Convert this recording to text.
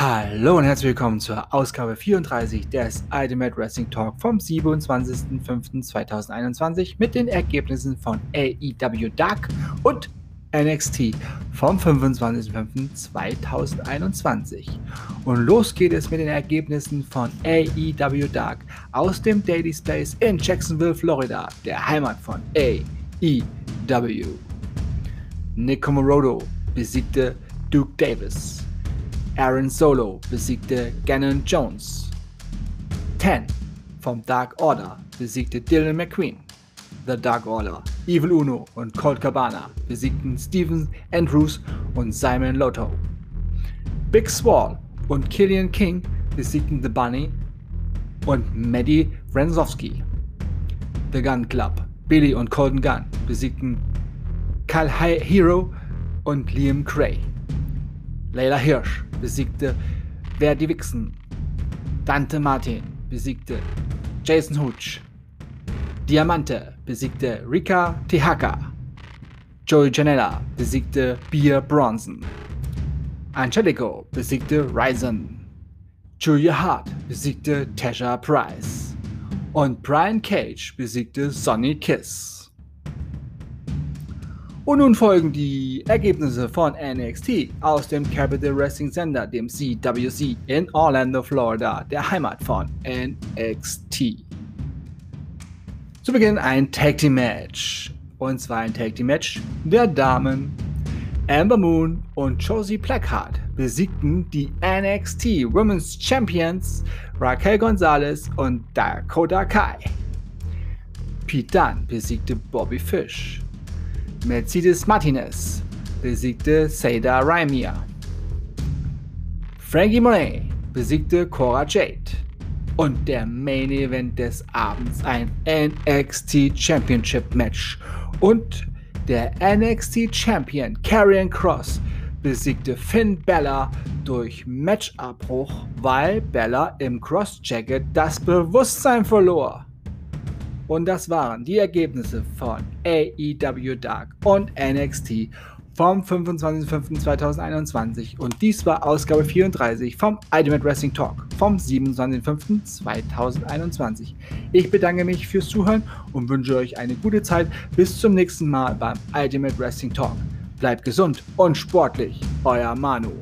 Hallo und herzlich willkommen zur Ausgabe 34 des Ultimate Wrestling Talk vom 27.05.2021 mit den Ergebnissen von AEW Dark und NXT vom 25.05.2021. Und los geht es mit den Ergebnissen von AEW Dark aus dem Daily Space in Jacksonville, Florida, der Heimat von AEW. Nick Comorodo besiegte Duke Davis. Aaron Solo besiegte Gannon Jones. Ten vom Dark Order besiegte Dylan McQueen. The Dark Order, Evil Uno und Colt Cabana besiegten Steven Andrews und Simon Lotto. Big Swall und Killian King besiegten The Bunny und Maddie Wrenzowski. The Gun Club, Billy und Colton Gunn besiegten Kyle Hero und Liam Cray. Layla Hirsch besiegte Verdi Wixen. Dante Martin besiegte Jason Hooch. Diamante besiegte Rika Tehaka. Joey Janella besiegte Bia Bronson. Angelico besiegte Ryzen. Julia Hart besiegte Tasha Price. Und Brian Cage besiegte Sonny Kiss. Und nun folgen die Ergebnisse von NXT aus dem Capital Wrestling Center, dem CWC in Orlando, Florida, der Heimat von NXT. Zu Beginn ein Tag Team Match. Und zwar ein Tag Team Match der Damen. Amber Moon und Josie Blackheart besiegten die NXT Women's Champions Raquel Gonzalez und Dakota Kai. Pete Dunne besiegte Bobby Fish. Mercedes Martinez besiegte Seda Raimia. Frankie Monet besiegte Cora Jade. Und der Main Event des Abends ein NXT Championship Match. Und der NXT Champion Karrion Cross besiegte Finn Bella durch Matchabbruch, weil Bella im Cross Jacket das Bewusstsein verlor. Und das waren die Ergebnisse von AEW Dark und NXT vom 25.05.2021 und dies war Ausgabe 34 vom Ultimate Wrestling Talk vom 27.05.2021. Ich bedanke mich fürs Zuhören und wünsche euch eine gute Zeit. Bis zum nächsten Mal beim Ultimate Wrestling Talk. Bleibt gesund und sportlich, euer Manu.